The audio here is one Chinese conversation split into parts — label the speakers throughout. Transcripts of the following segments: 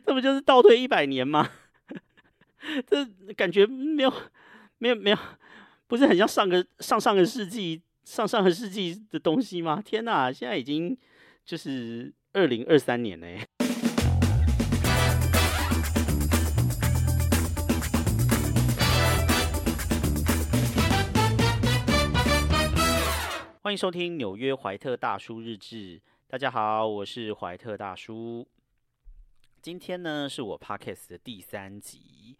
Speaker 1: 这不就是倒退一百年吗？这感觉没有没有没有，不是很像上个上上个世纪上上个世纪的东西吗？天哪，现在已经就是二零二三年嘞。欢迎收听纽约怀特大叔日志。大家好，我是怀特大叔。今天呢是我 podcast 的第三集。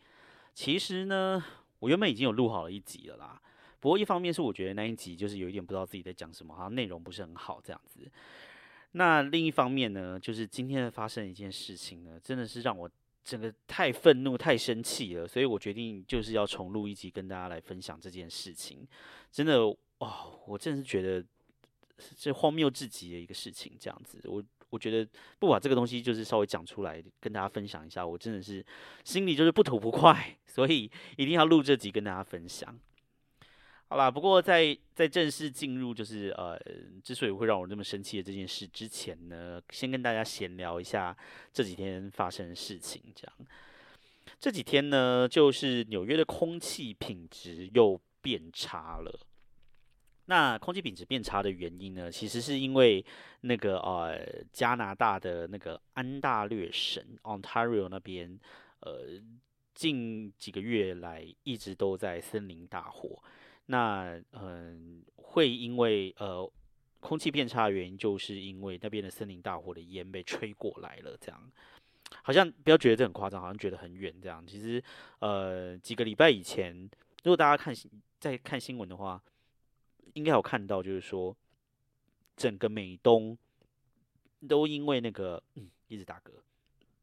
Speaker 1: 其实呢，我原本已经有录好了一集了啦。不过一方面是我觉得那一集就是有一点不知道自己在讲什么，好像内容不是很好这样子。那另一方面呢，就是今天发生一件事情呢，真的是让我整个太愤怒、太生气了，所以我决定就是要重录一集跟大家来分享这件事情。真的。哦，我真的是觉得这荒谬至极的一个事情，这样子，我我觉得不把这个东西就是稍微讲出来跟大家分享一下，我真的是心里就是不吐不快，所以一定要录这集跟大家分享。好啦，不过在在正式进入就是呃，之所以会让我这么生气的这件事之前呢，先跟大家闲聊一下这几天发生的事情。这样，这几天呢，就是纽约的空气品质又变差了。那空气品质变差的原因呢？其实是因为那个呃加拿大的那个安大略省 （Ontario） 那边，呃，近几个月来一直都在森林大火。那嗯，会因为呃空气变差的原因，就是因为那边的森林大火的烟被吹过来了。这样，好像不要觉得这很夸张，好像觉得很远这样。其实呃几个礼拜以前，如果大家看在看新闻的话。应该有看到，就是说，整个美东都因为那个嗯，一直打嗝，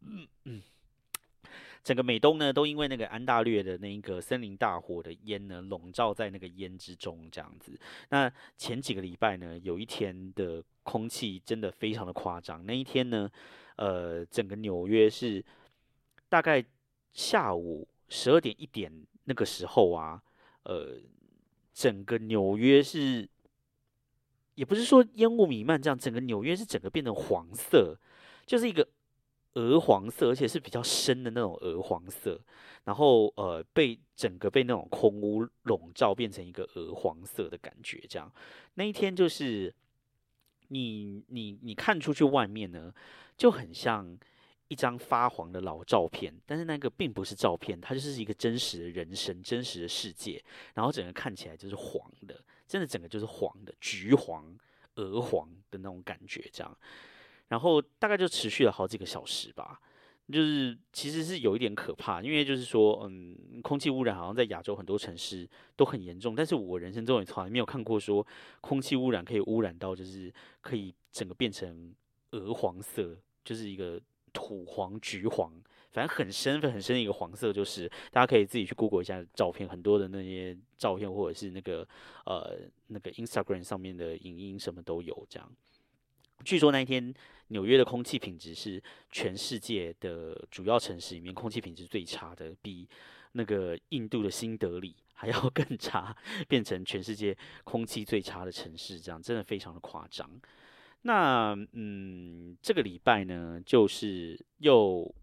Speaker 1: 嗯嗯，整个美东呢都因为那个安大略的那一个森林大火的烟呢笼罩在那个烟之中，这样子。那前几个礼拜呢，有一天的空气真的非常的夸张。那一天呢，呃，整个纽约是大概下午十二点一点那个时候啊，呃。整个纽约是，也不是说烟雾弥漫这样，整个纽约是整个变成黄色，就是一个鹅黄色，而且是比较深的那种鹅黄色，然后呃被整个被那种空屋笼罩，变成一个鹅黄色的感觉。这样那一天就是你你你看出去外面呢，就很像。一张发黄的老照片，但是那个并不是照片，它就是一个真实的人生、真实的世界。然后整个看起来就是黄的，真的整个就是黄的，橘黄、鹅黄的那种感觉，这样。然后大概就持续了好几个小时吧，就是其实是有一点可怕，因为就是说，嗯，空气污染好像在亚洲很多城市都很严重，但是我人生中也从来没有看过说空气污染可以污染到就是可以整个变成鹅黄色，就是一个。土黄、橘黄，反正很深、很深的一个黄色，就是大家可以自己去 Google 一下照片，很多的那些照片或者是那个呃那个 Instagram 上面的影音什么都有。这样，据说那一天纽约的空气品质是全世界的主要城市里面空气品质最差的，比那个印度的新德里 还要更差，变成全世界空气最差的城市，这样真的非常的夸张。那嗯，这个礼拜呢，就是又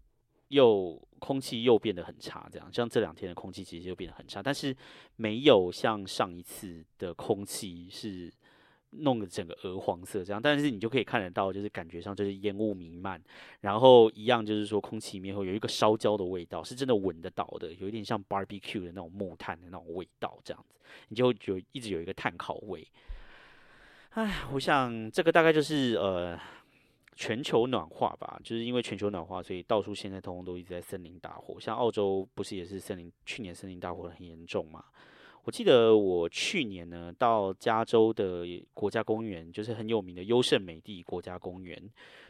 Speaker 1: 又空气又变得很差，这样像这两天的空气其实就变得很差，但是没有像上一次的空气是弄得整个鹅黄色这样，但是你就可以看得到，就是感觉上就是烟雾弥漫，然后一样就是说空气里面会有一个烧焦的味道，是真的闻得到的，有一点像 barbecue 的那种木炭的那种味道这样子，你就有一直有一个炭烤味。哎，我想这个大概就是呃全球暖化吧，就是因为全球暖化，所以到处现在通通都一直在森林大火。像澳洲不是也是森林，去年森林大火很严重嘛？我记得我去年呢到加州的国家公园，就是很有名的优胜美地国家公园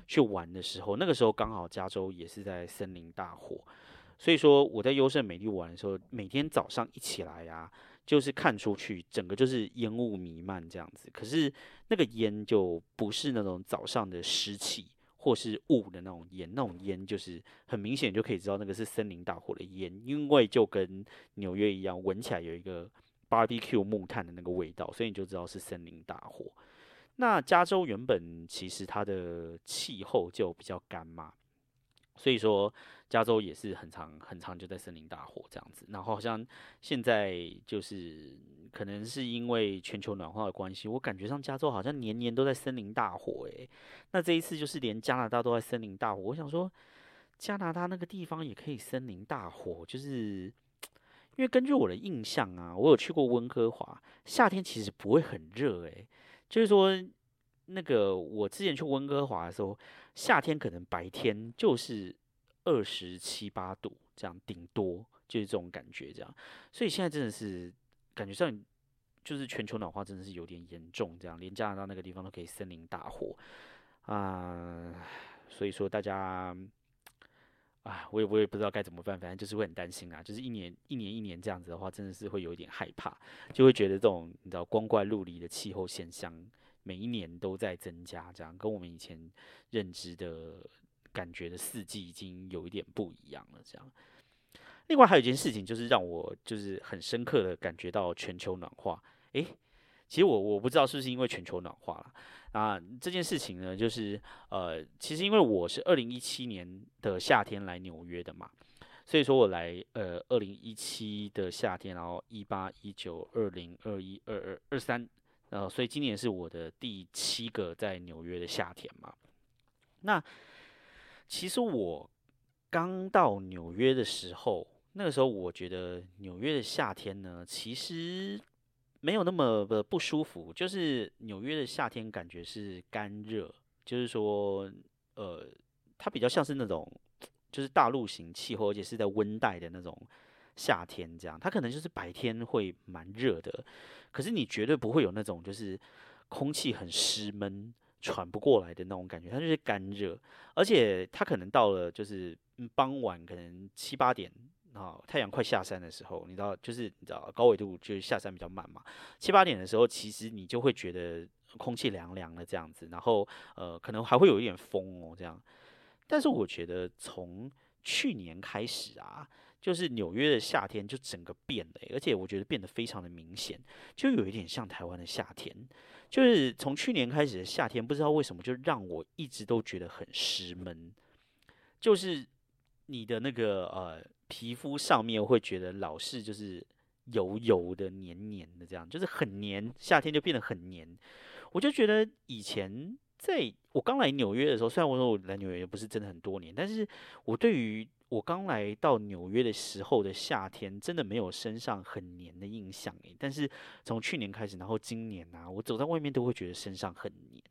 Speaker 1: 去玩的时候，那个时候刚好加州也是在森林大火，所以说我在优胜美地玩的时候，每天早上一起来呀。就是看出去，整个就是烟雾弥漫这样子。可是那个烟就不是那种早上的湿气或是雾的那种烟，那种烟就是很明显就可以知道那个是森林大火的烟，因为就跟纽约一样，闻起来有一个 barbecue 木炭的那个味道，所以你就知道是森林大火。那加州原本其实它的气候就比较干嘛，所以说加州也是很长很长就在森林大火这样子。然后好像现在就是可能是因为全球暖化的关系，我感觉上加州好像年年都在森林大火诶。那这一次就是连加拿大都在森林大火，我想说加拿大那个地方也可以森林大火，就是因为根据我的印象啊，我有去过温哥华，夏天其实不会很热诶。就是说。那个我之前去温哥华的时候，夏天可能白天就是二十七八度这样，顶多就是这种感觉这样。所以现在真的是感觉上就是全球暖化真的是有点严重，这样连加拿大那个地方都可以森林大火啊。所以说大家啊，我也我也不知道该怎么办，反正就是会很担心啊。就是一年一年一年这样子的话，真的是会有一点害怕，就会觉得这种你知道光怪陆离的气候现象。每一年都在增加，这样跟我们以前认知的感觉的四季已经有一点不一样了。这样，另外还有一件事情，就是让我就是很深刻的感觉到全球暖化。诶，其实我我不知道是不是因为全球暖化了啊？这件事情呢，就是呃，其实因为我是二零一七年的夏天来纽约的嘛，所以说我来呃二零一七的夏天，然后一八一九二零二一二二二三。呃，所以今年是我的第七个在纽约的夏天嘛。那其实我刚到纽约的时候，那个时候我觉得纽约的夏天呢，其实没有那么的不舒服。就是纽约的夏天感觉是干热，就是说，呃，它比较像是那种就是大陆型气候，而且是在温带的那种夏天这样。它可能就是白天会蛮热的。可是你绝对不会有那种就是空气很湿闷、喘不过来的那种感觉，它就是干热，而且它可能到了就是傍晚，可能七八点啊，太阳快下山的时候，你知道，就是你知道高纬度就是下山比较慢嘛，七八点的时候，其实你就会觉得空气凉凉的这样子，然后呃，可能还会有一点风哦这样。但是我觉得从去年开始啊。就是纽约的夏天就整个变了，而且我觉得变得非常的明显，就有一点像台湾的夏天。就是从去年开始的夏天，不知道为什么就让我一直都觉得很湿闷，就是你的那个呃皮肤上面会觉得老是就是油油的、黏黏的这样，就是很黏。夏天就变得很黏，我就觉得以前在我刚来纽约的时候，虽然我说我来纽约也不是真的很多年，但是我对于我刚来到纽约的时候的夏天，真的没有身上很黏的印象诶。但是从去年开始，然后今年啊，我走在外面都会觉得身上很黏。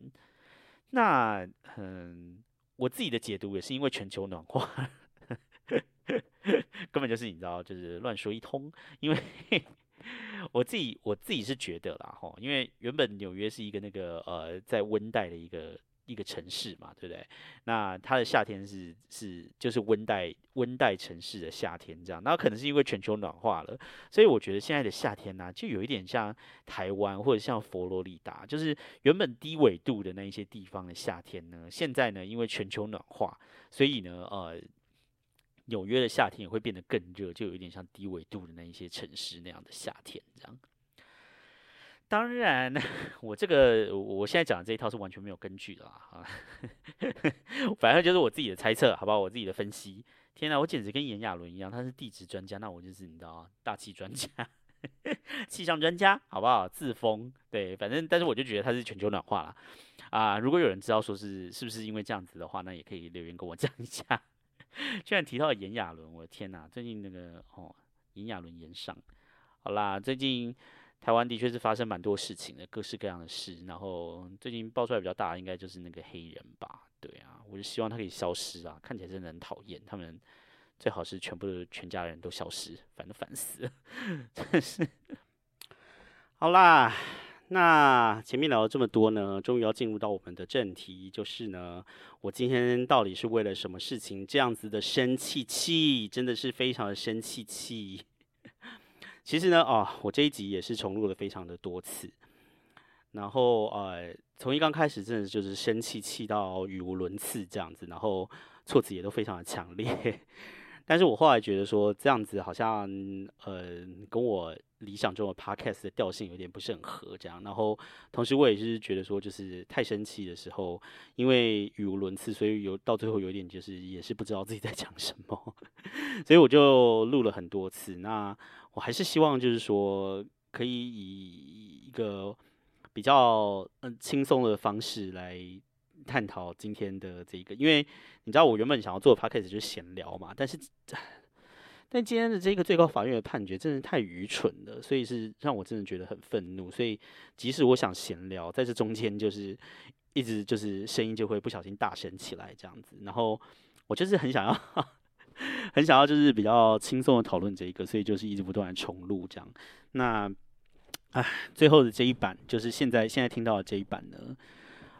Speaker 1: 那嗯，我自己的解读也是因为全球暖化，根本就是你知道，就是乱说一通。因为我自己我自己是觉得啦，哈，因为原本纽约是一个那个呃，在温带的一个。一个城市嘛，对不对？那它的夏天是是就是温带温带城市的夏天这样，那可能是因为全球暖化了，所以我觉得现在的夏天呢，就有一点像台湾或者像佛罗里达，就是原本低纬度的那一些地方的夏天呢，现在呢因为全球暖化，所以呢呃纽约的夏天也会变得更热，就有一点像低纬度的那一些城市那样的夏天这样。当然，我这个我现在讲的这一套是完全没有根据的啊，反正就是我自己的猜测，好不好？我自己的分析。天哪，我简直跟炎亚纶一样，他是地质专家，那我就是你知道大气专家、气象专家，好不好？自封对，反正但是我就觉得他是全球暖化了啊。如果有人知道说是是不是因为这样子的话，那也可以留言跟我讲一下。居然提到炎亚纶，我的天哪，最近那个哦，炎亚纶炎上，好啦，最近。台湾的确是发生蛮多事情的，各式各样的事。然后最近爆出来比较大，应该就是那个黑人吧？对啊，我就希望他可以消失啊！看起来真的很讨厌，他们最好是全部全家人都消失，烦都烦死了，真是。好啦，那前面聊了这么多呢，终于要进入到我们的正题，就是呢，我今天到底是为了什么事情这样子的生气气？真的是非常的生气气。其实呢，啊，我这一集也是重录了非常的多次，然后呃，从一刚开始真的就是生气气到语无伦次这样子，然后措辞也都非常的强烈，但是我后来觉得说这样子好像呃跟我理想中的 podcast 的调性有点不是很合，这样。然后同时我也是觉得说就是太生气的时候，因为语无伦次，所以有到最后有一点就是也是不知道自己在讲什么，所以我就录了很多次。那我还是希望就是说可以以一个比较嗯轻松的方式来。探讨今天的这个，因为你知道我原本想要做 podcast 就是闲聊嘛，但是但今天的这个最高法院的判决真的太愚蠢了，所以是让我真的觉得很愤怒。所以即使我想闲聊，在这中间就是一直就是声音就会不小心大声起来这样子，然后我就是很想要 很想要就是比较轻松的讨论这一个，所以就是一直不断的重录这样。那唉，最后的这一版就是现在现在听到的这一版呢。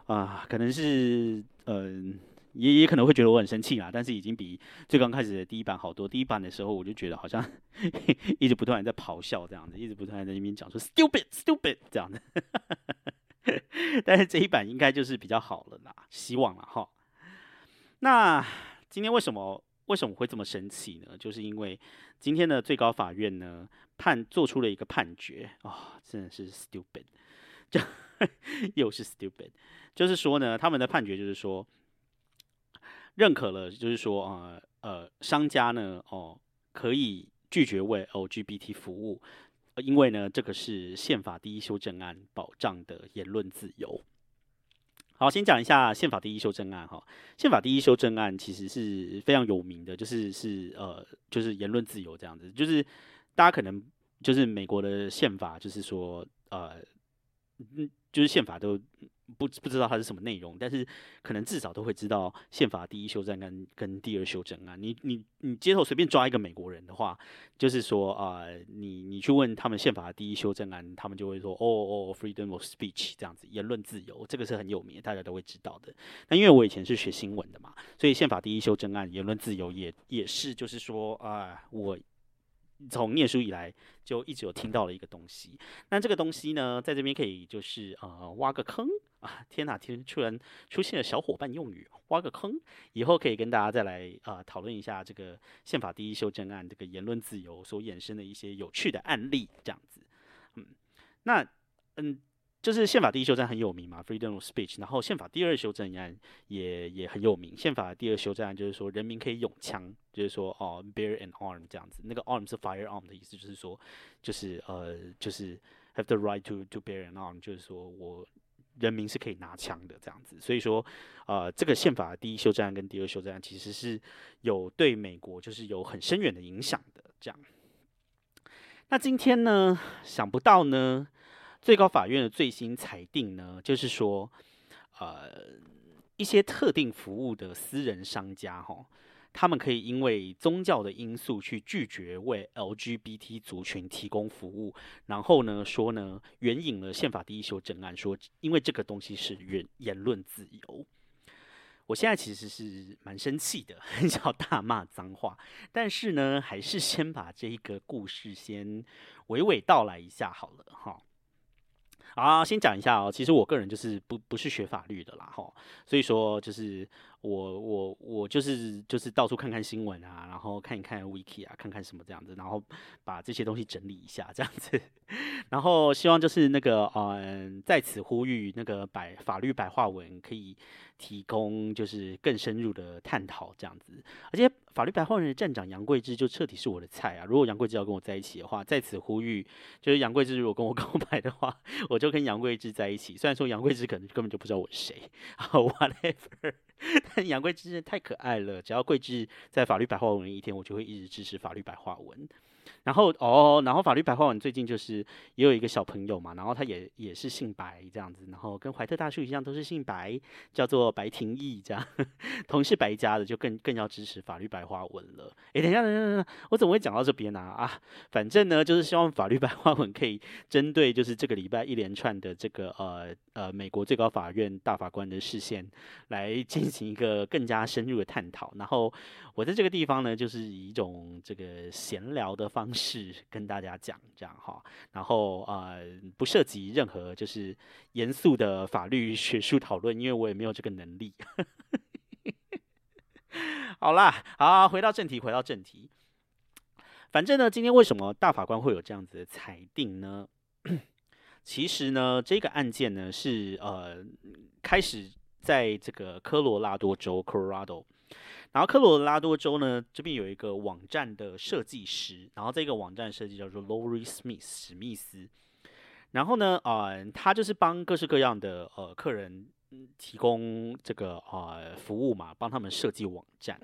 Speaker 1: 啊，可能是，嗯，也也可能会觉得我很生气啦，但是已经比最刚开始的第一版好多。第一版的时候，我就觉得好像 一直不断在咆哮这样子，一直不断在那边讲说 “stupid stupid” 这样的。但是这一版应该就是比较好了啦，希望了哈。那今天为什么为什么会这么生气呢？就是因为今天的最高法院呢判做出了一个判决啊，真的是 stupid，就 又是 stupid。就是说呢，他们的判决就是说，认可了，就是说，呃呃，商家呢，哦，可以拒绝为 LGBT 服务，因为呢，这个是宪法第一修正案保障的言论自由。好，先讲一下宪法第一修正案哈。宪法第一修正案其实是非常有名的，就是是呃，就是言论自由这样子。就是大家可能就是美国的宪法，就是说呃，嗯，就是宪法都。不不知道它是什么内容，但是可能至少都会知道宪法第一修正案跟第二修正案。你你你街头随便抓一个美国人的话，就是说啊，你你去问他们宪法第一修正案，他们就会说哦哦，freedom of speech 这样子，言论自由，这个是很有名，大家都会知道的。那因为我以前是学新闻的嘛，所以宪法第一修正案言论自由也也是就是说啊，我。从念书以来就一直有听到了一个东西，那这个东西呢，在这边可以就是呃挖个坑啊！天哪，天突然出现了小伙伴用语，挖个坑，以后可以跟大家再来啊讨论一下这个宪法第一修正案这个言论自由所衍生的一些有趣的案例，这样子，嗯，那嗯。就是宪法第一修正案很有名嘛，freedom of speech。然后宪法第二修正案也也很有名。宪法第二修正案就是说人民可以用枪，就是说哦，bear an arm 这样子。那个 arm 是 firearm 的意思，就是说就是呃就是 have the right to to bear an arm，就是说我人民是可以拿枪的这样子。所以说呃这个宪法第一修正案跟第二修正案其实是有对美国就是有很深远的影响的这样。那今天呢，想不到呢。最高法院的最新裁定呢，就是说，呃，一些特定服务的私人商家，哈，他们可以因为宗教的因素去拒绝为 LGBT 族群提供服务，然后呢，说呢，援引了宪法第一修正案，说因为这个东西是言言论自由。我现在其实是蛮生气的，很想大骂脏话，但是呢，还是先把这一个故事先娓娓道来一下好了，哈。啊，先讲一下哦。其实我个人就是不不是学法律的啦，哈，所以说就是我我我就是就是到处看看新闻啊，然后看一看 wiki 啊，看看什么这样子，然后把这些东西整理一下这样子，然后希望就是那个嗯，在此呼吁那个白法律白话文可以。提供就是更深入的探讨这样子，而且法律白话文的站长杨贵枝就彻底是我的菜啊！如果杨贵枝要跟我在一起的话，在此呼吁，就是杨贵枝如果跟我 告白的话，我就跟杨贵枝在一起。虽然说杨贵枝可能根本就不知道我是谁，whatever，但杨贵枝真的太可爱了。只要贵枝在法律白话文一天，我就会一直支持法律白话文。然后哦，然后法律白话文最近就是也有一个小朋友嘛，然后他也也是姓白这样子，然后跟怀特大叔一样都是姓白，叫做白廷义这样，同是白家的就更更要支持法律白话文了。哎，等一下，等一下等一下，我怎么会讲到这边呢？啊，反正呢就是希望法律白话文可以针对就是这个礼拜一连串的这个呃呃美国最高法院大法官的视线来进行一个更加深入的探讨。然后我在这个地方呢，就是以一种这个闲聊的方式。跟大家讲这样哈，然后呃不涉及任何就是严肃的法律学术讨论，因为我也没有这个能力。好啦，好，回到正题，回到正题。反正呢，今天为什么大法官会有这样子的裁定呢？其实呢，这个案件呢是呃开始在这个科罗拉多州 （Colorado），然后科罗拉多州呢这边有一个网站的设计师，然后这个网站设计叫做 Lori Smith 史密斯，然后呢，呃，他就是帮各式各样的呃客人提供这个呃服务嘛，帮他们设计网站。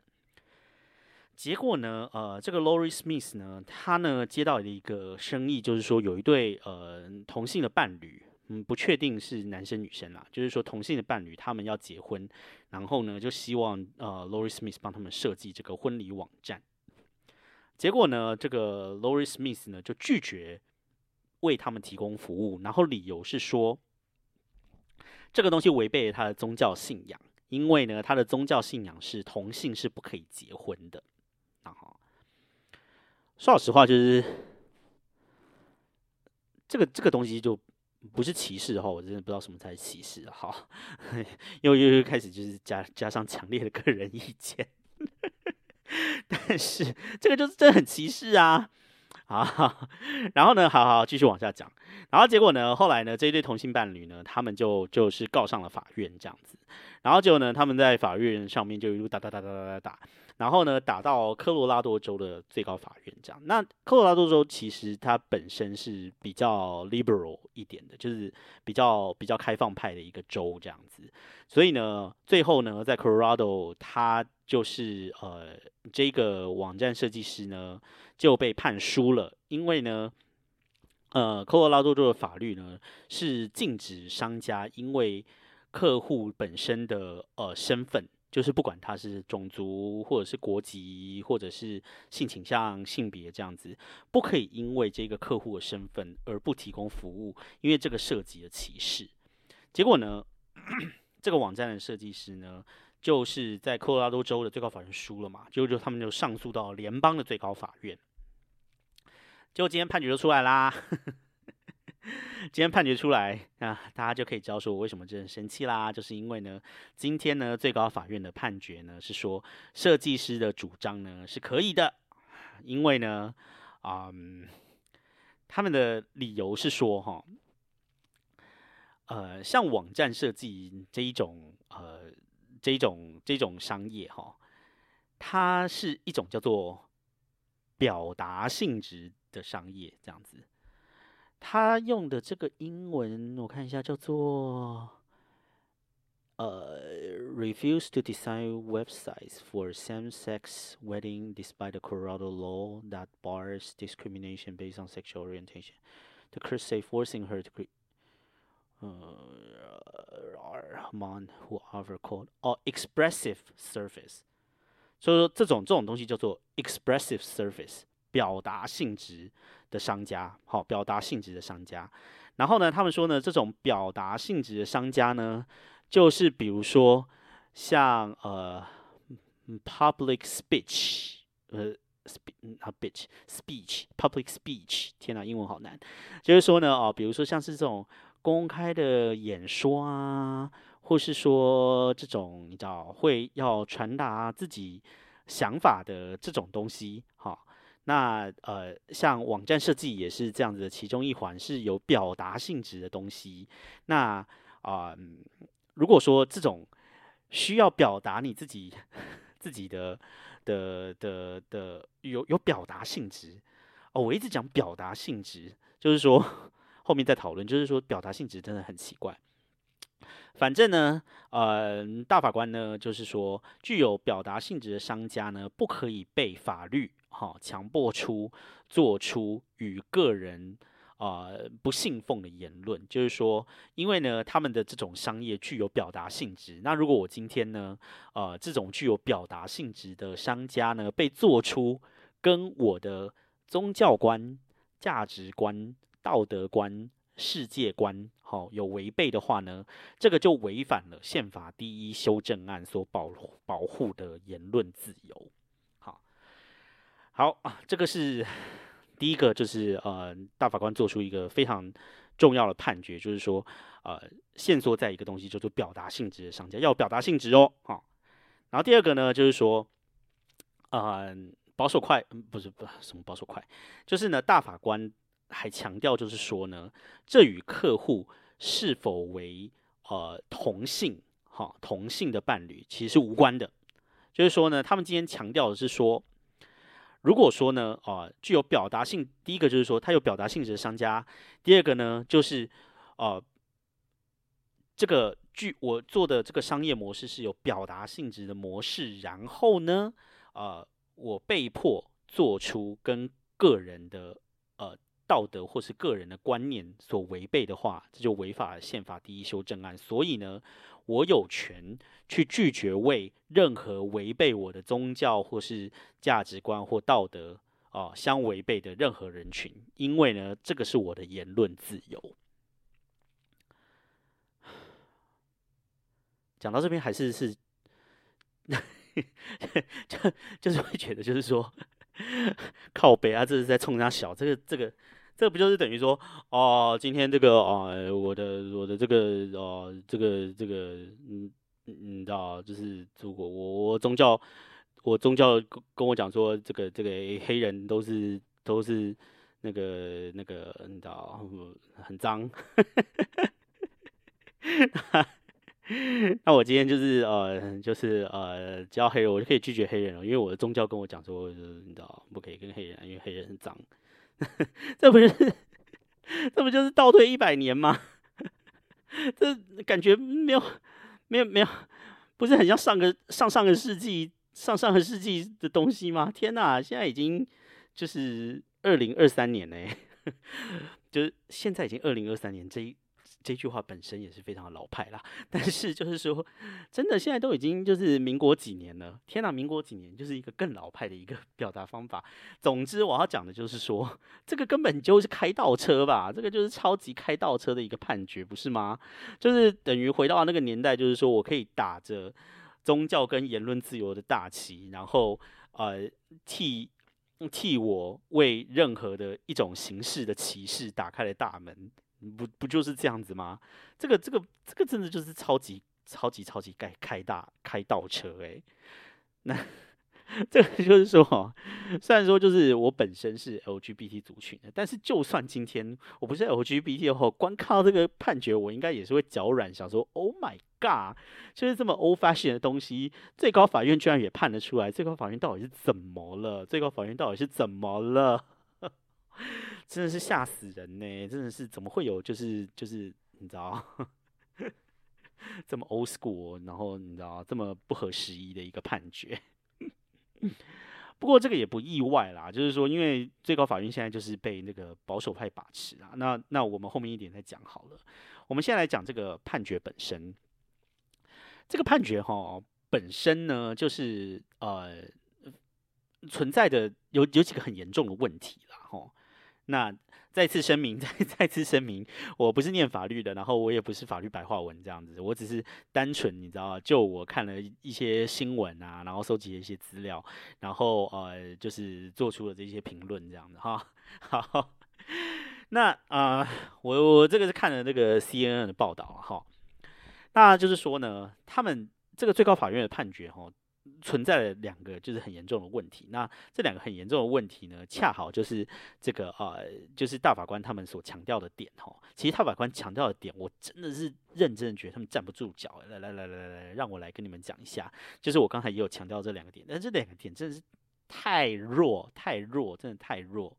Speaker 1: 结果呢，呃，这个 Lori Smith 呢，他呢接到了一个生意，就是说有一对呃同性的伴侣，嗯，不确定是男生女生啦，就是说同性的伴侣他们要结婚，然后呢就希望呃 Lori Smith 帮他们设计这个婚礼网站。结果呢，这个 Lori Smith 呢就拒绝为他们提供服务，然后理由是说这个东西违背了他的宗教信仰，因为呢他的宗教信仰是同性是不可以结婚的。说老实话，就是这个这个东西就不是歧视的话，我真的不知道什么才是歧视。好，又又又开始就是加加上强烈的个人意见，但是这个就是真的很歧视啊！啊，然后呢，好好继续往下讲。然后结果呢，后来呢，这一对同性伴侣呢，他们就就是告上了法院这样子。然后结果呢，他们在法院上面就一路打打打打打打打。然后呢，打到科罗拉多州的最高法院，这样。那科罗拉多州其实它本身是比较 liberal 一点的，就是比较比较开放派的一个州这样子。所以呢，最后呢，在 Colorado，他就是呃这个网站设计师呢就被判输了，因为呢，呃科罗拉多州的法律呢是禁止商家因为客户本身的呃身份。就是不管他是种族，或者是国籍，或者是性倾向、性别这样子，不可以因为这个客户的身份而不提供服务，因为这个涉及了歧视。结果呢，这个网站的设计师呢，就是在科罗拉多州的最高法院输了嘛，就就他们就上诉到联邦的最高法院，结果今天判决就出来啦。今天判决出来啊，大家就可以知道说我为什么真的生气啦，就是因为呢，今天呢最高法院的判决呢是说设计师的主张呢是可以的，因为呢，嗯，他们的理由是说哈，呃，像网站设计这一种呃这一种这种商业哈，它是一种叫做表达性质的商业这样子。他用的这个英文，我看一下，叫做呃，refuse to design websites for same-sex wedding despite the Colorado law that bars discrimination based on sexual orientation. The court say forcing her to create. Uh, Rahman, who offer called oh expressive surface，所以说这种这种东西叫做 expressive surface， 表达性质的商家，好，表达性质的商家。然后呢，他们说呢，这种表达性质的商家呢，就是比如说像呃，public speech，呃，speech 啊，speech，speech，public speech，天哪，英文好难。就是说呢，哦，比如说像是这种公开的演说啊，或是说这种你知道会要传达自己想法的这种东西，哈。那呃，像网站设计也是这样子的，其中一环是有表达性质的东西。那啊，如果说这种需要表达你自己自己的的的的有有表达性质哦，我一直讲表达性质，就是说后面再讨论，就是说表达性质真的很奇怪。反正呢，呃，大法官呢就是说，具有表达性质的商家呢，不可以被法律。好，强迫出做出与个人啊不信奉的言论，就是说，因为呢，他们的这种商业具有表达性质。那如果我今天呢，呃，这种具有表达性质的商家呢，被做出跟我的宗教观、价值观、道德观、世界观，好有违背的话呢，这个就违反了宪法第一修正案所保保护的言论自由。好啊，这个是第一个，就是呃，大法官做出一个非常重要的判决，就是说，呃，限缩在一个东西叫做表达性质的商家要表达性质哦，好。然后第二个呢，就是说，呃，保守快，不是不什么保守快，就是呢，大法官还强调，就是说呢，这与客户是否为呃同性，哈，同性的伴侣其实是无关的。就是说呢，他们今天强调的是说，如果说呢，啊，具有表达性，第一个就是说，它有表达性质的商家；第二个呢，就是呃，这个具我做的这个商业模式是有表达性质的模式，然后呢，呃，我被迫做出跟个人的呃道德或是个人的观念所违背的话，这就违反了宪法第一修正案。所以呢，我有权去拒绝为任何违背我的宗教或是价值观或道德啊相违背的任何人群，因为呢，这个是我的言论自由。讲到这边还是是，就就是会觉得就是说 靠北啊，这是在冲他小，这个这个这不就是等于说哦，今天这个啊，我的我的这个哦，这个这个嗯你知道，就是如果我我宗教我宗教跟我讲说，这个这个黑人都是都是那个那个你知道很脏。那我今天就是呃，就是呃，只要黑人我就可以拒绝黑人了，因为我的宗教跟我讲说，你知道不可以跟黑人，因为黑人很脏。这不就是这不就是倒退一百年吗？这感觉没有没有没有，不是很像上个上上个世纪上上个世纪的东西吗？天哪，现在已经就是二零二三年嘞，就是现在已经二零二三年这一。这句话本身也是非常的老派啦，但是就是说，真的现在都已经就是民国几年了，天哪，民国几年就是一个更老派的一个 表达方法。总之，我要讲的就是说，这个根本就是开倒车吧，这个就是超级开倒车的一个判决，不是吗？就是等于回到那个年代，就是说我可以打着宗教跟言论自由的大旗，然后呃替替我为任何的一种形式的歧视打开了大门。不不就是这样子吗？这个这个这个真的就是超级超级超级开开大开倒车哎！那这个就是说，虽然说就是我本身是 LGBT 族群的，但是就算今天我不是 LGBT 的话，光看到这个判决，我应该也是会脚软，想说 Oh my God！就是这么 old fashion 的东西，最高法院居然也判得出来，最高法院到底是怎么了？最高法院到底是怎么了？真的是吓死人呢！真的是怎么会有就是就是你知道 这么 old school，然后你知道这么不合时宜的一个判决。不过这个也不意外啦，就是说因为最高法院现在就是被那个保守派把持啊。那那我们后面一点再讲好了。我们先来讲这个判决本身。这个判决哈本身呢，就是呃存在的有有几个很严重的问题，那再次声明，再再次声明，我不是念法律的，然后我也不是法律白话文这样子，我只是单纯你知道，就我看了一些新闻啊，然后收集了一些资料，然后呃，就是做出了这些评论这样子哈。好，那啊，我我这个是看了那个 CNN 的报道哈，那就是说呢，他们这个最高法院的判决哈。存在了两个就是很严重的问题，那这两个很严重的问题呢，恰好就是这个呃，就是大法官他们所强调的点哈。其实大法官强调的点，我真的是认真的觉得他们站不住脚。来来来来来，让我来跟你们讲一下，就是我刚才也有强调这两个点，但这两个点真的是太弱太弱，真的太弱。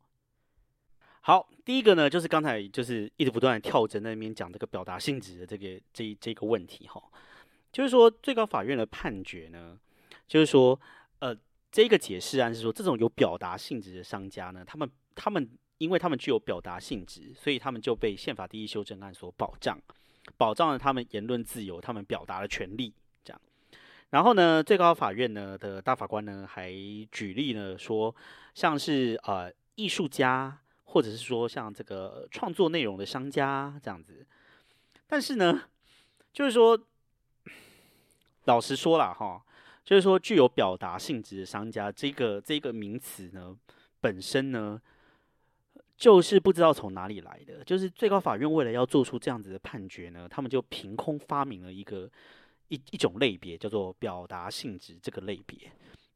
Speaker 1: 好，第一个呢，就是刚才就是一直不断的跳针在那边讲这个表达性质的这个这这个问题哈，就是说最高法院的判决呢。就是说，呃，这个解释案是说，这种有表达性质的商家呢，他们他们因为他们具有表达性质，所以他们就被宪法第一修正案所保障，保障了他们言论自由、他们表达的权利。这样，然后呢，最高法院呢的大法官呢还举例呢说，像是呃艺术家，或者是说像这个创作内容的商家这样子，但是呢，就是说，老实说了哈。就是说，具有表达性质的商家，这个这个名词呢，本身呢，就是不知道从哪里来的。就是最高法院为了要做出这样子的判决呢，他们就凭空发明了一个一一种类别，叫做表达性质这个类别。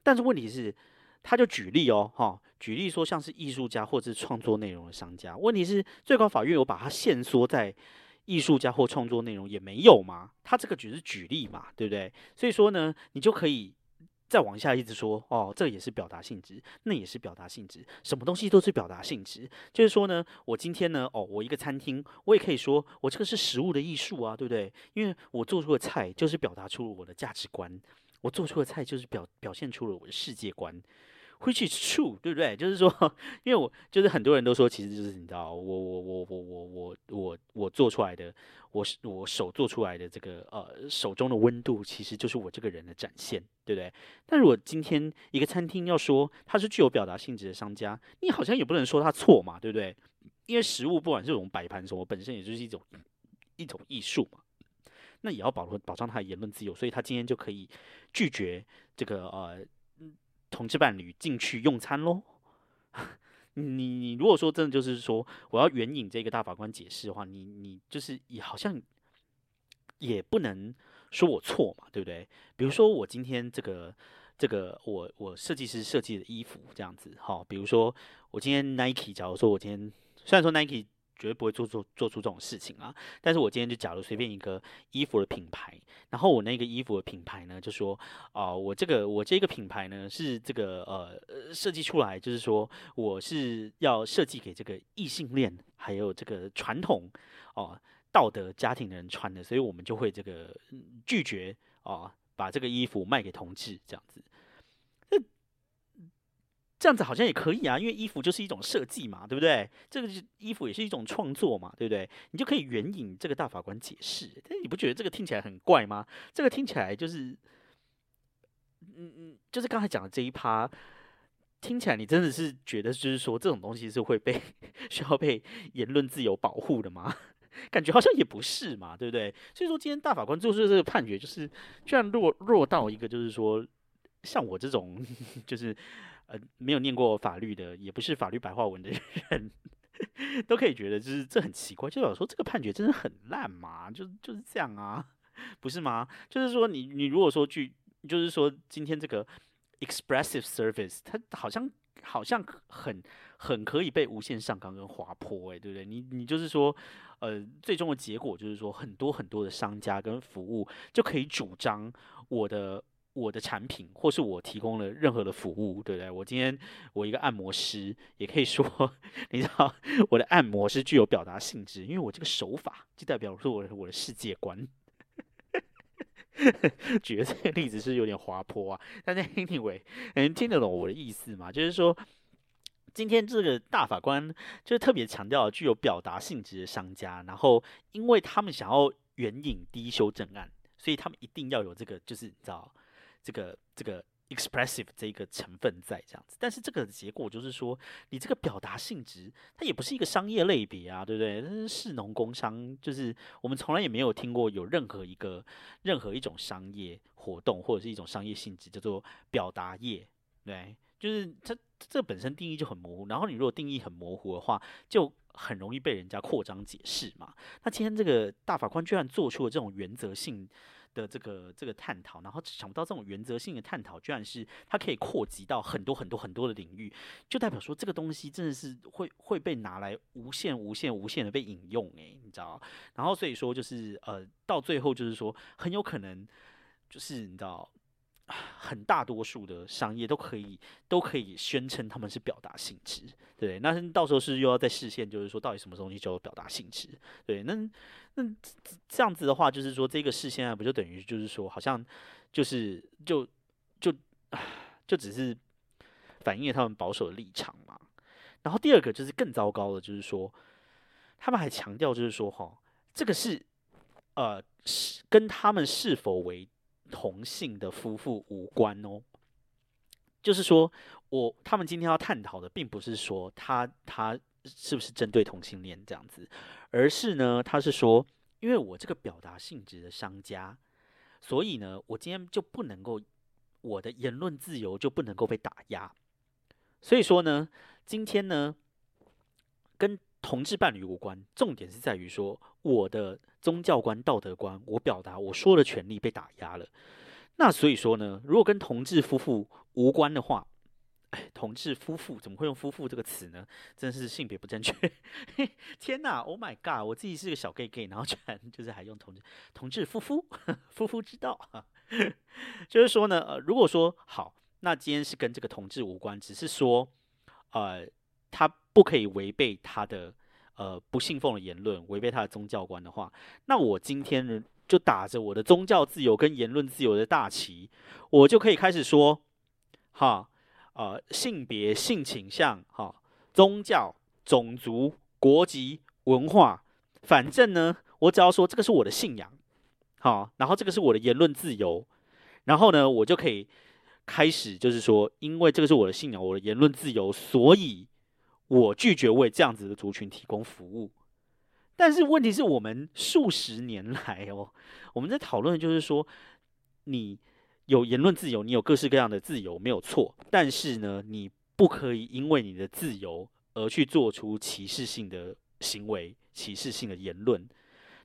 Speaker 1: 但是问题是，他就举例哦，哈，举例说像是艺术家或者是创作内容的商家，问题是最高法院有把它限缩在艺术家或创作内容也没有吗？他这个只是举例嘛，对不对？所以说呢，你就可以。再往下一直说哦，这也是表达性质，那也是表达性质，什么东西都是表达性质。就是说呢，我今天呢，哦，我一个餐厅，我也可以说我这个是食物的艺术啊，对不对？因为我做出的菜就是表达出了我的价值观，我做出的菜就是表表现出了我的世界观。Which is true，对不对？就是说，因为我就是很多人都说，其实就是你知道，我我我我我我我我做出来的，我我手做出来的这个呃手中的温度，其实就是我这个人的展现，对不对？但如果今天一个餐厅要说它是具有表达性质的商家，你好像也不能说它错嘛，对不对？因为食物不管是这种摆盘什么，本身也就是一种一种艺术嘛，那也要保护保障他的言论自由，所以他今天就可以拒绝这个呃。同志伴侣进去用餐喽？你你如果说真的就是说我要援引这个大法官解释的话，你你就是也好像也不能说我错嘛，对不对？比如说我今天这个这个我我设计师设计的衣服这样子，好，比如说我今天 Nike，假如说我今天虽然说 Nike。绝对不会做做做出这种事情啊！但是我今天就假如随便一个衣服的品牌，然后我那个衣服的品牌呢，就说啊，我这个我这个品牌呢是这个呃设计出来，就是说我是要设计给这个异性恋还有这个传统哦道德家庭的人穿的，所以我们就会这个拒绝啊把这个衣服卖给同志这样子。这样子好像也可以啊，因为衣服就是一种设计嘛，对不对？这个衣服也是一种创作嘛，对不对？你就可以援引这个大法官解释，但你不觉得这个听起来很怪吗？这个听起来就是，嗯嗯，就是刚才讲的这一趴，听起来你真的是觉得就是说这种东西是会被 需要被言论自由保护的吗？感觉好像也不是嘛，对不对？所以说今天大法官做出这个判决，就是居然落落到一个就是说像我这种 就是。呃，没有念过法律的，也不是法律白话文的人，都可以觉得就是这很奇怪。就有说这个判决真的很烂嘛？就就是这样啊，不是吗？就是说你你如果说去，就是说今天这个 expressive service，它好像好像很很可以被无限上纲跟滑坡，哎，对不对？你你就是说，呃，最终的结果就是说，很多很多的商家跟服务就可以主张我的。我的产品，或是我提供了任何的服务，对不对？我今天我一个按摩师，也可以说，你知道，我的按摩是具有表达性质，因为我这个手法就代表说我我的世界观。举的这个例子是有点滑坡啊，但是 anyway，能听得懂我的意思吗？就是说，今天这个大法官就是特别强调具有表达性质的商家，然后因为他们想要援引第一修正案，所以他们一定要有这个，就是你知道。这个这个 expressive 这一个成分在这样子，但是这个结果就是说，你这个表达性质，它也不是一个商业类别啊，对不对？但是市农工商，就是我们从来也没有听过有任何一个任何一种商业活动或者是一种商业性质叫做表达业，对，就是它这本身定义就很模糊，然后你如果定义很模糊的话，就很容易被人家扩张解释嘛。那今天这个大法官居然做出了这种原则性。的这个这个探讨，然后想不到这种原则性的探讨，居然是它可以扩及到很多很多很多的领域，就代表说这个东西真的是会会被拿来无限无限无限的被引用诶，你知道？然后所以说就是呃，到最后就是说很有可能就是你知道。很大多数的商业都可以都可以宣称他们是表达性质，对，那到时候是又要在视线，就是说到底什么东西叫做表达性质，对，那那这样子的话，就是说这个视线啊，不就等于就是说好像就是就就就只是反映了他们保守的立场嘛。然后第二个就是更糟糕的，就是说他们还强调，就是说哈，这个是呃是跟他们是否为。同性的夫妇无关哦，就是说我他们今天要探讨的，并不是说他他是不是针对同性恋这样子，而是呢，他是说，因为我这个表达性质的商家，所以呢，我今天就不能够我的言论自由就不能够被打压，所以说呢，今天呢，跟同志伴侣无关，重点是在于说我的。宗教观、道德观，我表达我说的权利被打压了。那所以说呢，如果跟同志夫妇无关的话，同志夫妇，怎么会用夫妇这个词呢？真是性别不正确。天哪，Oh my god！我自己是个小 gay gay，然后居然就是还用同志同志夫妇 夫妇之道。就是说呢，呃，如果说好，那今天是跟这个同志无关，只是说，呃，他不可以违背他的呃不信奉的言论，违背他的宗教观的话，那我今天就打着我的宗教自由跟言论自由的大旗，我就可以开始说，哈，呃，性别、性倾向、哈，宗教、种族、国籍、文化，反正呢，我只要说这个是我的信仰。好，然后这个是我的言论自由，然后呢，我就可以开始，就是说，因为这个是我的信仰，我的言论自由，所以我拒绝为这样子的族群提供服务。但是问题是我们数十年来哦，我们在讨论就是说，你有言论自由，你有各式各样的自由，没有错。但是呢，你不可以因为你的自由而去做出歧视性的行为、歧视性的言论。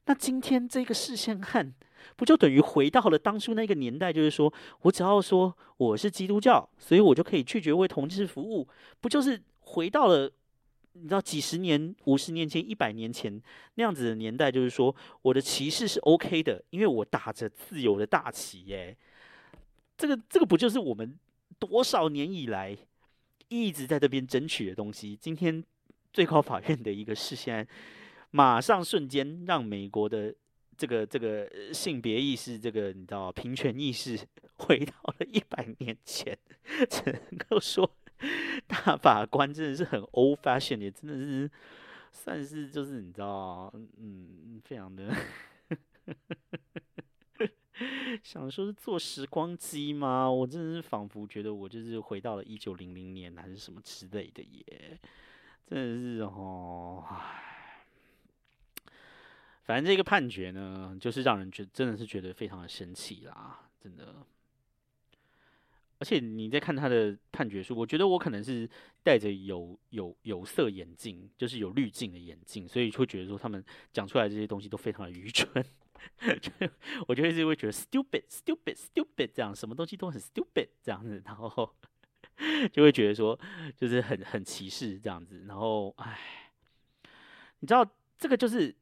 Speaker 1: 那今天这个视线看。不就等于回到了当初那个年代？就是说我只要说我是基督教，所以我就可以拒绝为同志服务。不就是回到了你知道几十年、五十年前、一百年前那样子的年代？就是说我的歧视是 OK 的，因为我打着自由的大旗。耶。这个这个不就是我们多少年以来一直在这边争取的东西？今天最高法院的一个事先，马上瞬间让美国的。这个这个性别意识，这个你知道平权意识，回到了一百年前，只能够说大法官真的是很 old fashion，也真的是算是就是你知道，嗯，非常的 想说是坐时光机吗？我真的是仿佛觉得我就是回到了一九零零年还是什么之类的耶，真的是哦。反正这个判决呢，就是让人觉真的是觉得非常的生气啦，真的。而且你在看他的判决书，我觉得我可能是戴着有有有色眼镜，就是有滤镜的眼镜，所以会觉得说他们讲出来这些东西都非常的愚蠢。就我就一直会觉得 stupid stupid stupid 这样，什么东西都很 stupid 这样子，然后就会觉得说就是很很歧视这样子，然后唉，你知道这个就是。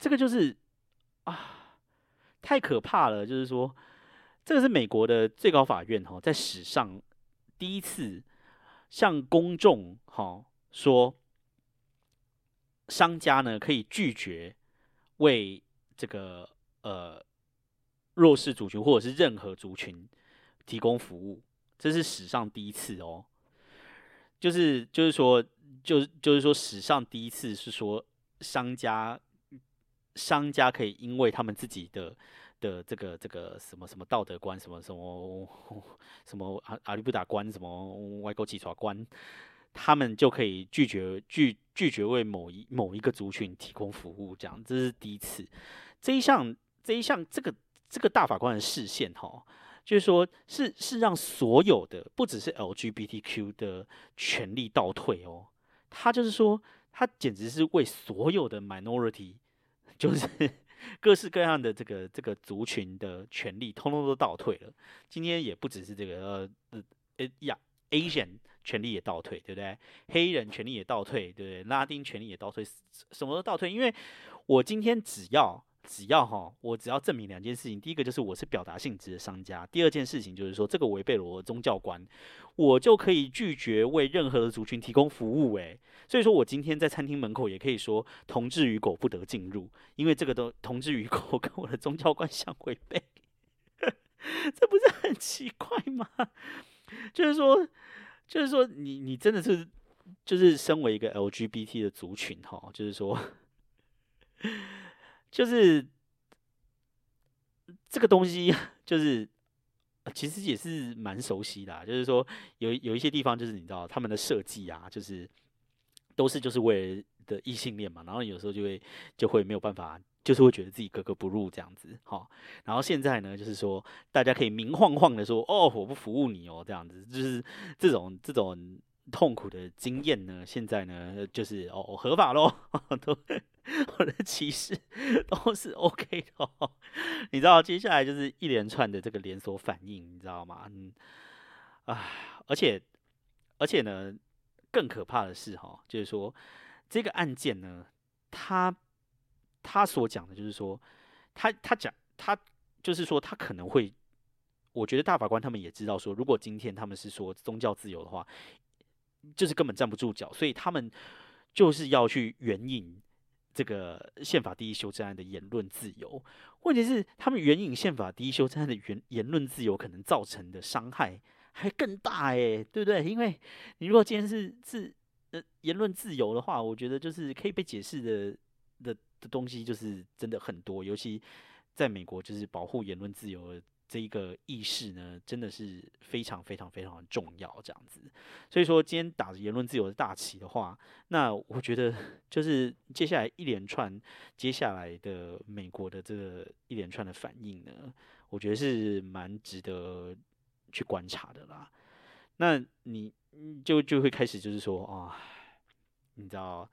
Speaker 1: 这个就是啊，太可怕了！就是说，这个是美国的最高法院哈，在史上第一次向公众哈说，商家呢可以拒绝为这个呃弱势族群或者是任何族群提供服务，这是史上第一次哦。就是就是说，就就是说，史上第一次是说商家。商家可以因为他们自己的的这个这个什么什么道德观，什么什么什么阿阿里不达观，什么外国企耍观，他们就可以拒绝拒拒绝为某一某一个族群提供服务，这样这是第一次。这一项这一项这个这个大法官的视线哈，就是说是是让所有的不只是 LGBTQ 的权利倒退哦，他就是说他简直是为所有的 minority。就是 各式各样的这个这个族群的权利，通通都倒退了。今天也不只是这个呃呃呀 Asian 权利也倒退，对不对？黑人权利也倒退，对不对？拉丁权利也倒退，什么都倒退。因为我今天只要。只要哈，我只要证明两件事情，第一个就是我是表达性质的商家，第二件事情就是说这个违背了我的宗教观，我就可以拒绝为任何的族群提供服务。诶，所以说我今天在餐厅门口也可以说同志与狗不得进入，因为这个都同志与狗跟我的宗教观相违背，这不是很奇怪吗？就是说，就是说，你你真的是就是身为一个 LGBT 的族群哈，就是说。就是这个东西，就是其实也是蛮熟悉的。就是说，有有一些地方，就是你知道他们的设计啊，就是都是就是为了的异性恋嘛。然后有时候就会就会没有办法，就是会觉得自己格格不入这样子。好，然后现在呢，就是说大家可以明晃晃的说，哦，我不服务你哦，这样子，就是这种这种。痛苦的经验呢？现在呢，就是哦合法喽，都我的歧视都是 OK 的。你知道接下来就是一连串的这个连锁反应，你知道吗？嗯啊，而且而且呢，更可怕的是哈，就是说这个案件呢，他他所讲的就是说，他他讲他就是说他可能会，我觉得大法官他们也知道说，如果今天他们是说宗教自由的话，就是根本站不住脚，所以他们就是要去援引。这个宪法第一修正案的言论自由，问题是他们援引宪法第一修正案的言言论自由可能造成的伤害还更大诶，对不对？因为你如果今天是是呃言论自由的话，我觉得就是可以被解释的的东西就是真的很多，尤其在美国就是保护言论自由。这一个意识呢，真的是非常非常非常重要，这样子。所以说，今天打着言论自由的大旗的话，那我觉得 就是接下来一连串接下来的美国的这个一连串的反应呢，我觉得是蛮值得去观察的啦。那你就就会开始就是说啊，你知道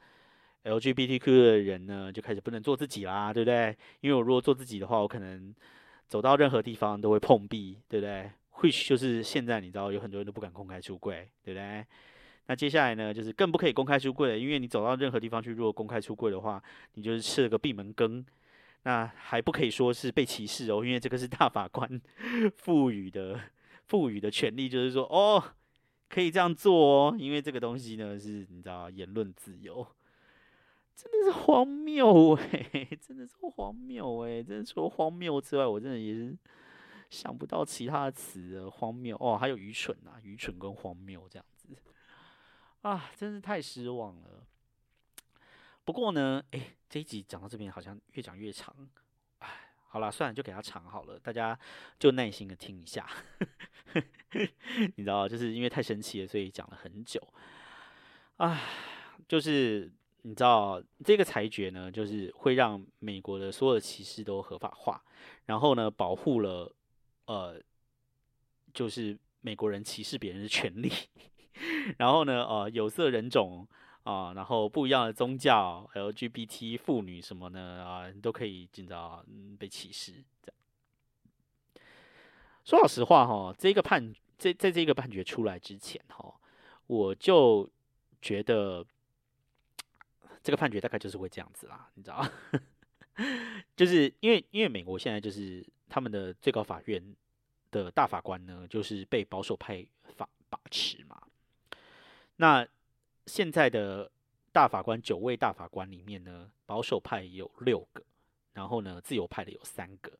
Speaker 1: LGBTQ 的人呢，就开始不能做自己啦，对不对？因为我如果做自己的话，我可能。走到任何地方都会碰壁，对不对？会就是现在你知道有很多人都不敢公开出柜，对不对？那接下来呢，就是更不可以公开出柜了，因为你走到任何地方去，如果公开出柜的话，你就是吃了个闭门羹。那还不可以说是被歧视哦，因为这个是大法官 赋予的赋予的权利，就是说哦，可以这样做哦，因为这个东西呢是你知道言论自由。真的是荒谬哎，真的是荒谬哎，真的除了荒谬之外，我真的也是想不到其他的词了。荒谬哦，还有愚蠢呐，愚蠢跟荒谬这样子啊，真是太失望了。不过呢，哎，这一集讲到这边好像越讲越长，哎，好了，算了，就给他长好了，大家就耐心的听一下。你知道，就是因为太生气了，所以讲了很久。啊，就是。你知道这个裁决呢，就是会让美国的所有的歧视都合法化，然后呢，保护了呃，就是美国人歧视别人的权利，然后呢，呃，有色人种啊，然后不一样的宗教，LGBT 妇女什么呢啊，都可以知道被歧视。这样说老实话哈，这个判在在这个判决出来之前哈，我就觉得。这个判决大概就是会这样子啦，你知道 就是因为因为美国现在就是他们的最高法院的大法官呢，就是被保守派法把持嘛。那现在的大法官九位大法官里面呢，保守派有六个，然后呢自由派的有三个。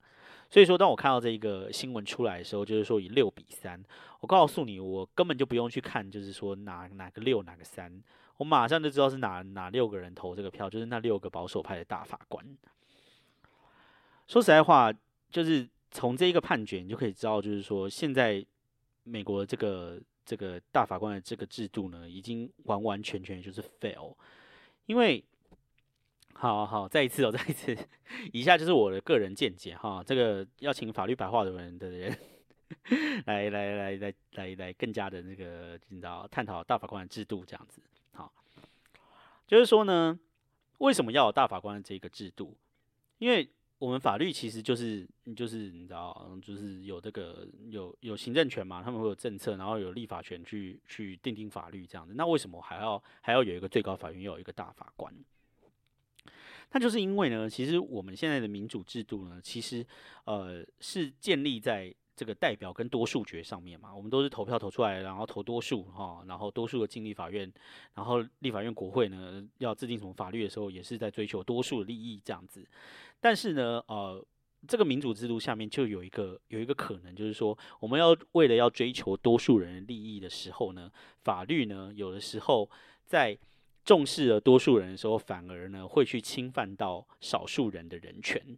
Speaker 1: 所以说，当我看到这一个新闻出来的时候，就是说以六比三，我告诉你，我根本就不用去看，就是说哪哪个六哪个三。我马上就知道是哪哪六个人投这个票，就是那六个保守派的大法官。说实在话，就是从这一个判决，你就可以知道，就是说现在美国这个这个大法官的这个制度呢，已经完完全全就是 fail。因为，好好再一次哦，再一次，以下就是我的个人见解哈。这个要请法律白话的人的人来来来来来来更加的那个，你知道探讨大法官的制度这样子。就是说呢，为什么要有大法官这个制度？因为我们法律其实就是，就是你知道，就是有这个有有行政权嘛，他们会有政策，然后有立法权去去定定法律这样子。那为什么还要还要有一个最高法院，要有一个大法官？那就是因为呢，其实我们现在的民主制度呢，其实呃是建立在。这个代表跟多数决上面嘛，我们都是投票投出来，然后投多数哈，然后多数的进立法院，然后立法院国会呢要制定什么法律的时候，也是在追求多数的利益这样子。但是呢，呃，这个民主制度下面就有一个有一个可能，就是说我们要为了要追求多数人的利益的时候呢，法律呢有的时候在重视了多数人的时候，反而呢会去侵犯到少数人的人权。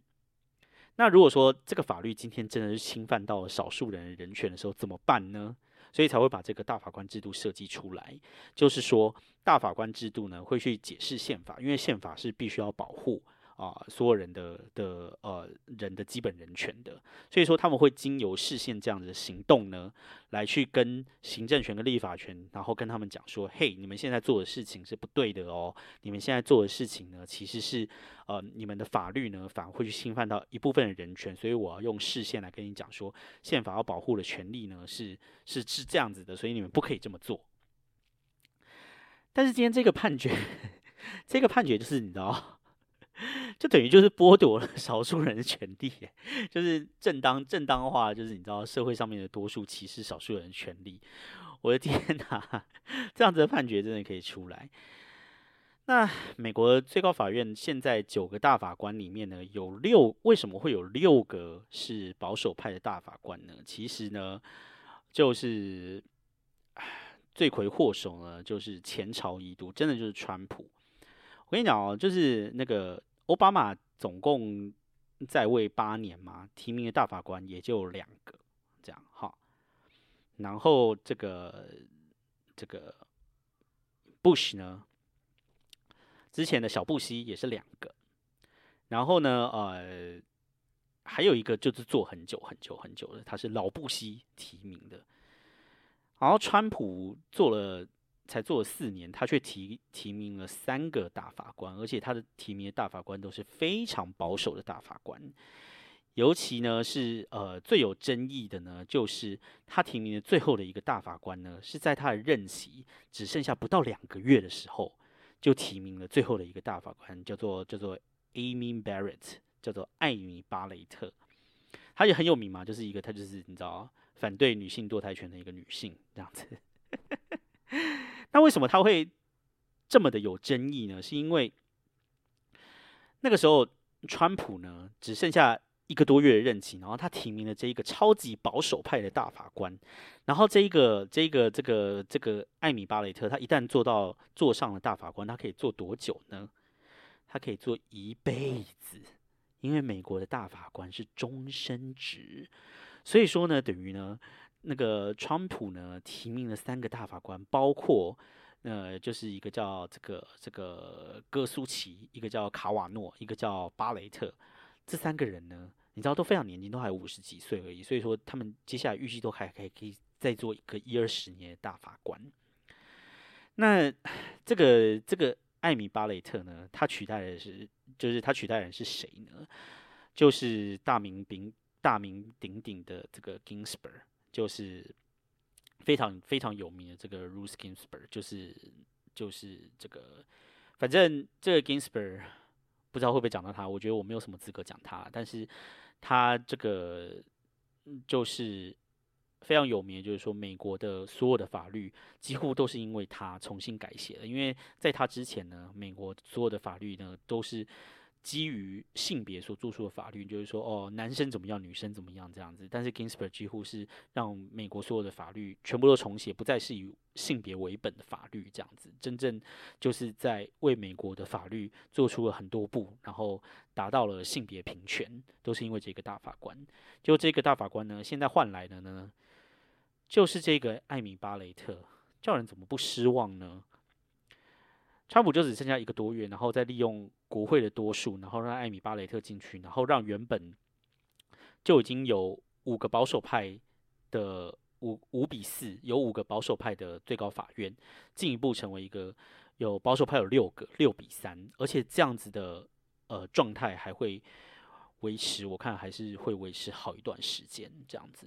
Speaker 1: 那如果说这个法律今天真的是侵犯到了少数人人权的时候，怎么办呢？所以才会把这个大法官制度设计出来，就是说大法官制度呢会去解释宪法，因为宪法是必须要保护啊所有人的的呃人的基本人权的，所以说他们会经由视线这样子的行动呢，来去跟行政权跟立法权，然后跟他们讲说，嘿，你们现在做的事情是不对的哦，你们现在做的事情呢，其实是呃你们的法律呢反而会去侵犯到一部分的人权，所以我要用视线来跟你讲说，宪法要保护的权利呢是是是这样子的，所以你们不可以这么做。但是今天这个判决，这个判决就是你知道。就等于就是剥夺了 少数人的权利，就是正当正当化，就是你知道社会上面的多数歧视少数人的权利。我的天哪，这样子的判决真的可以出来？那美国最高法院现在九个大法官里面呢，有六为什么会有六个是保守派的大法官呢？其实呢，就是罪魁祸首呢，就是前朝遗毒，真的就是川普。我跟你讲哦，就是那个。奥巴马总共在位八年嘛，提名的大法官也就两个，这样哈。然后这个这个 Bush 呢，之前的小布希也是两个。然后呢，呃，还有一个就是做很久很久很久的，他是老布希提名的。然后川普做了。才做了四年，他却提提名了三个大法官，而且他的提名的大法官都是非常保守的大法官。尤其呢是呃最有争议的呢，就是他提名的最后的一个大法官呢，是在他的任期只剩下不到两个月的时候，就提名了最后的一个大法官，叫做叫做 Amy Barrett，叫做艾米巴雷特。她也很有名嘛，就是一个她就是你知道反对女性堕胎权的一个女性这样子。那为什么他会这么的有争议呢？是因为那个时候川普呢只剩下一个多月的任期，然后他提名了这一个超级保守派的大法官，然后这一个这一个这个这个艾米巴雷特，他一旦做到坐上了大法官，他可以做多久呢？他可以做一辈子，因为美国的大法官是终身职，所以说呢，等于呢。那个川普呢提名了三个大法官，包括呃，就是一个叫这个这个戈苏奇，一个叫卡瓦诺，一个叫巴雷特。这三个人呢，你知道都非常年轻，都还五十几岁而已。所以说，他们接下来预计都还可以可以再做一个一二十年的大法官。那这个这个艾米巴雷特呢，他取代的是，就是他取代人是谁呢？就是大名鼎大名鼎鼎的这个 Ginsburg。就是非常非常有名的这个 Ruth Ginsburg，就是就是这个，反正这个 Ginsburg 不知道会不会讲到他，我觉得我没有什么资格讲他，但是他这个就是非常有名，就是说美国的所有的法律几乎都是因为他重新改写的，因为在他之前呢，美国所有的法律呢都是。基于性别所做出的法律，就是说，哦，男生怎么样，女生怎么样这样子。但是 Ginsburg 几乎是让美国所有的法律全部都重写，不再是以性别为本的法律这样子。真正就是在为美国的法律做出了很多步，然后达到了性别平权，都是因为这个大法官。就这个大法官呢，现在换来的呢，就是这个艾米巴雷特，叫人怎么不失望呢？川普就只剩下一个多月，然后再利用国会的多数，然后让艾米巴雷特进去，然后让原本就已经有五个保守派的五五比四，有五个保守派的最高法院，进一步成为一个有保守派有六个六比三，而且这样子的呃状态还会维持，我看还是会维持好一段时间，这样子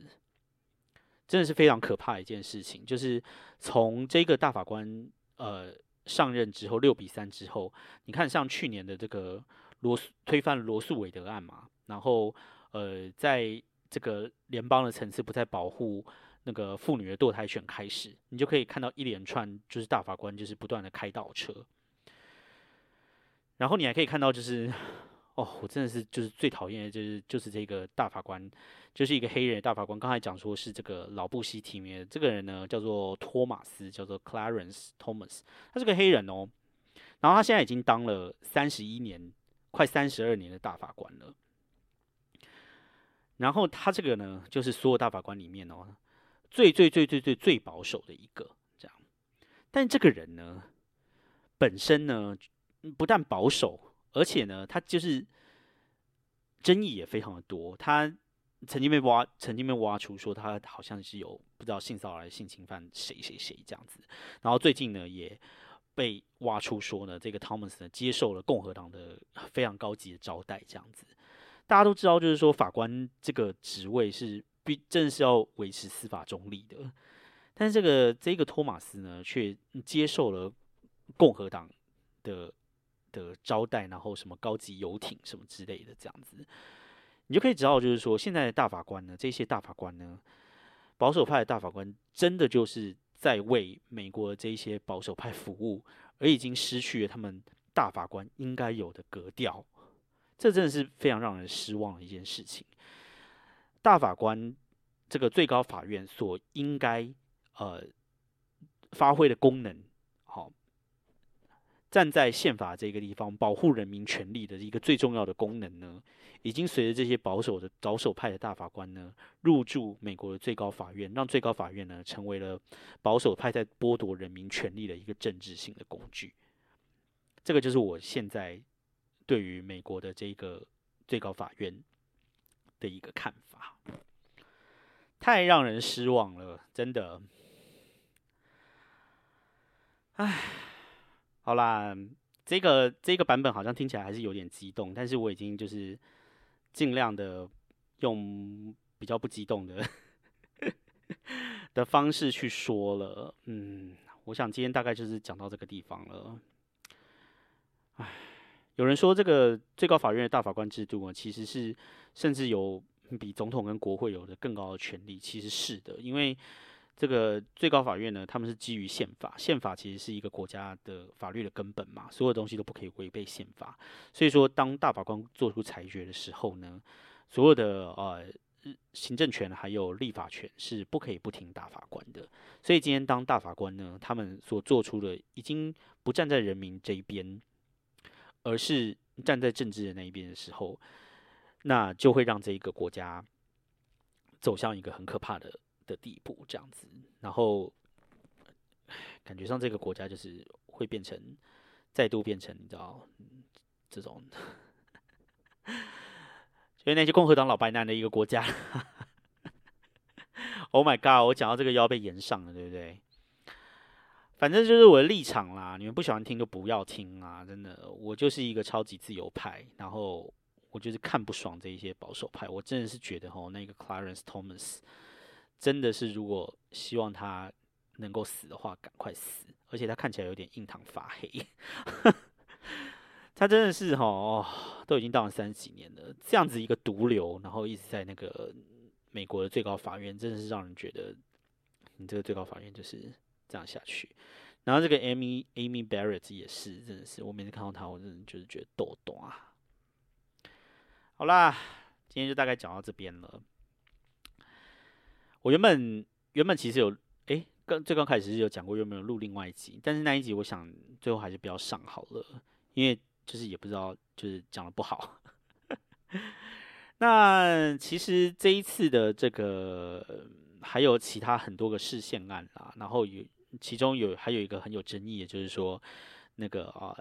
Speaker 1: 真的是非常可怕的一件事情，就是从这个大法官呃。上任之后六比三之后，你看像去年的这个罗推翻罗素韦德案嘛，然后呃，在这个联邦的层次不再保护那个妇女的堕胎权开始，你就可以看到一连串就是大法官就是不断的开倒车，然后你还可以看到就是。哦，我真的是就是最讨厌的就是就是这个大法官，就是一个黑人大法官。刚才讲说是这个老布希提名的这个人呢，叫做托马斯，叫做 Clarence Thomas，他是个黑人哦。然后他现在已经当了三十一年，快三十二年的大法官了。然后他这个呢，就是所有大法官里面哦，最最最最最最保守的一个这样。但这个人呢，本身呢，不但保守。而且呢，他就是争议也非常的多。他曾经被挖，曾经被挖出说他好像是有不知道性骚扰、性侵犯谁谁谁这样子。然后最近呢，也被挖出说呢，这个 Thomas 呢接受了共和党的非常高级的招待这样子。大家都知道，就是说法官这个职位是必正是要维持司法中立的，但是这个这个托马斯呢，却接受了共和党的的招待，然后什么高级游艇什么之类的这样子，你就可以知道，就是说现在的大法官呢，这些大法官呢，保守派的大法官真的就是在为美国的这些保守派服务，而已经失去了他们大法官应该有的格调。这真的是非常让人失望的一件事情。大法官这个最高法院所应该呃发挥的功能，站在宪法这个地方保护人民权利的一个最重要的功能呢，已经随着这些保守的保守派的大法官呢入驻美国的最高法院，让最高法院呢成为了保守派在剥夺人民权利的一个政治性的工具。这个就是我现在。对于美国的这个最高法院的一个看法，太让人失望了，真的。唉，好啦，这个这个版本好像听起来还是有点激动，但是我已经就是尽量的用比较不激动的的方式去说了。嗯，我想今天大概就是讲到这个地方了。唉。有人说，这个最高法院的大法官制度啊，其实是甚至有比总统跟国会有的更高的权利。其实是的，因为这个最高法院呢，他们是基于宪法，宪法其实是一个国家的法律的根本嘛，所有东西都不可以违背宪法。所以说，当大法官做出裁决的时候呢，所有的呃行政权还有立法权是不可以不听大法官的。所以今天当大法官呢，他们所做出的已经不站在人民这一边。而是站在政治的那一边的时候，那就会让这一个国家走向一个很可怕的的地步，这样子。然后感觉上这个国家就是会变成再度变成你知道这种，所以那些共和党老白男的一个国家。Oh my god！我讲到这个腰被延上了，对不对？反正就是我的立场啦，你们不喜欢听就不要听啊！真的，我就是一个超级自由派，然后我就是看不爽这一些保守派。我真的是觉得吼，那个 Clarence Thomas 真的是，如果希望他能够死的话，赶快死！而且他看起来有点印堂发黑，他真的是吼，都已经当了三十几年了，这样子一个毒瘤，然后一直在那个美国的最高法院，真的是让人觉得你这个最高法院就是。这样下去，然后这个 Amy Amy Barrett 也是，真的是我每次看到他，我真的就是觉得豆豆啊。好啦，今天就大概讲到这边了。我原本原本其实有哎，刚最刚开始是有讲过有没有录另外一集，但是那一集我想最后还是不要上好了，因为就是也不知道就是讲的不好。那其实这一次的这个还有其他很多个事件案啦，然后有。其中有还有一个很有争议的，就是说那个啊，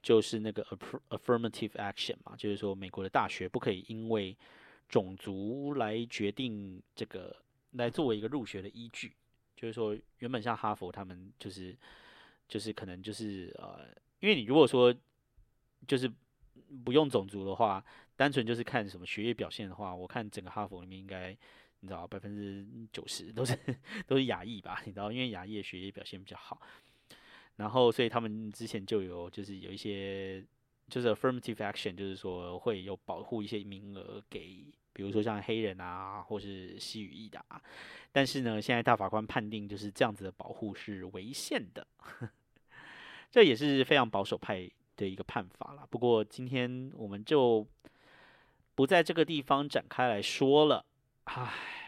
Speaker 1: 就是那个 affirmative action 嘛，就是说美国的大学不可以因为种族来决定这个来作为一个入学的依据。就是说，原本像哈佛他们就是就是可能就是呃，因为你如果说就是不用种族的话，单纯就是看什么学业表现的话，我看整个哈佛里面应该。你知道百分之九十都是 都是亚裔吧？你知道，因为亚裔的学业表现比较好，然后所以他们之前就有就是有一些就是 affirmative action，就是说会有保护一些名额给，比如说像黑人啊，或是西语裔的啊。但是呢，现在大法官判定就是这样子的保护是违宪的，这也是非常保守派的一个判法了。不过今天我们就不在这个地方展开来说了。唉，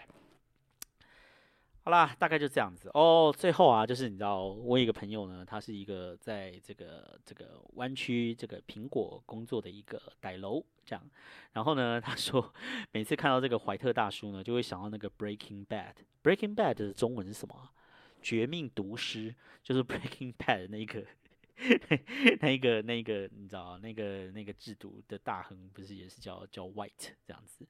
Speaker 1: 好啦，大概就这样子哦。最后啊，就是你知道，我一个朋友呢，他是一个在这个这个湾区这个苹果工作的一个歹楼，这样。然后呢，他说每次看到这个怀特大叔呢，就会想到那个 Breaking Bad。Breaking Bad 的中文是什么？绝命毒师，就是 Breaking Bad 的那一个那一个那个你知道那个那个制度的大亨不是也是叫叫 White 这样子？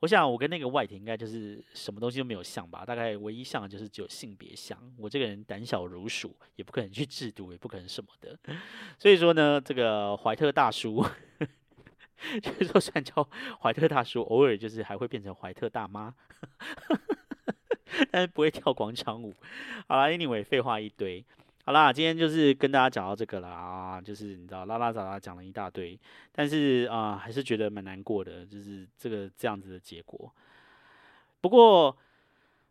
Speaker 1: 我想我跟那个 White 应该就是什么东西都没有像吧？大概唯一像的就是只有性别像。我这个人胆小如鼠，也不可能去制毒，也不可能什么的。所以说呢，这个怀特大叔，就是说虽然叫怀特大叔，偶尔就是还会变成怀特大妈。但是不会跳广场舞。好啦 a n y w a y 废话一堆。好啦，今天就是跟大家讲到这个了啊，就是你知道拉拉杂杂讲了一大堆，但是啊，还是觉得蛮难过的，就是这个这样子的结果。不过，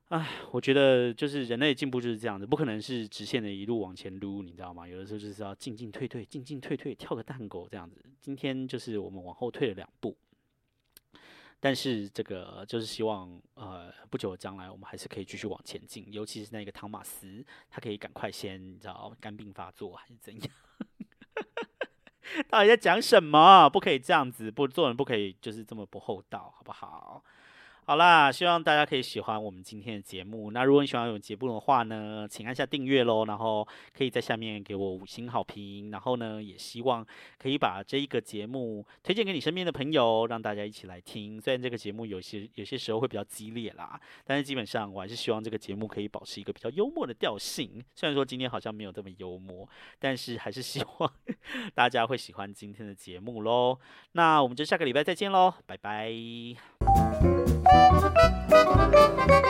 Speaker 1: 唉，我觉得就是人类进步就是这样子，不可能是直线的一路往前撸，你知道吗？有的时候就是要进进退退，进进退退，跳个蛋狗这样子。今天就是我们往后退了两步。但是这个就是希望，呃，不久的将来我们还是可以继续往前进，尤其是那个汤马斯，他可以赶快先，你知道，肝病发作还是怎样？到底在讲什么？不可以这样子，不做人不可以就是这么不厚道，好不好？好啦，希望大家可以喜欢我们今天的节目。那如果你喜欢我们节目的话呢，请按下订阅喽，然后可以在下面给我五星好评。然后呢，也希望可以把这一个节目推荐给你身边的朋友，让大家一起来听。虽然这个节目有些有些时候会比较激烈啦，但是基本上我还是希望这个节目可以保持一个比较幽默的调性。虽然说今天好像没有这么幽默，但是还是希望 大家会喜欢今天的节目喽。那我们就下个礼拜再见喽，拜拜。Thank you.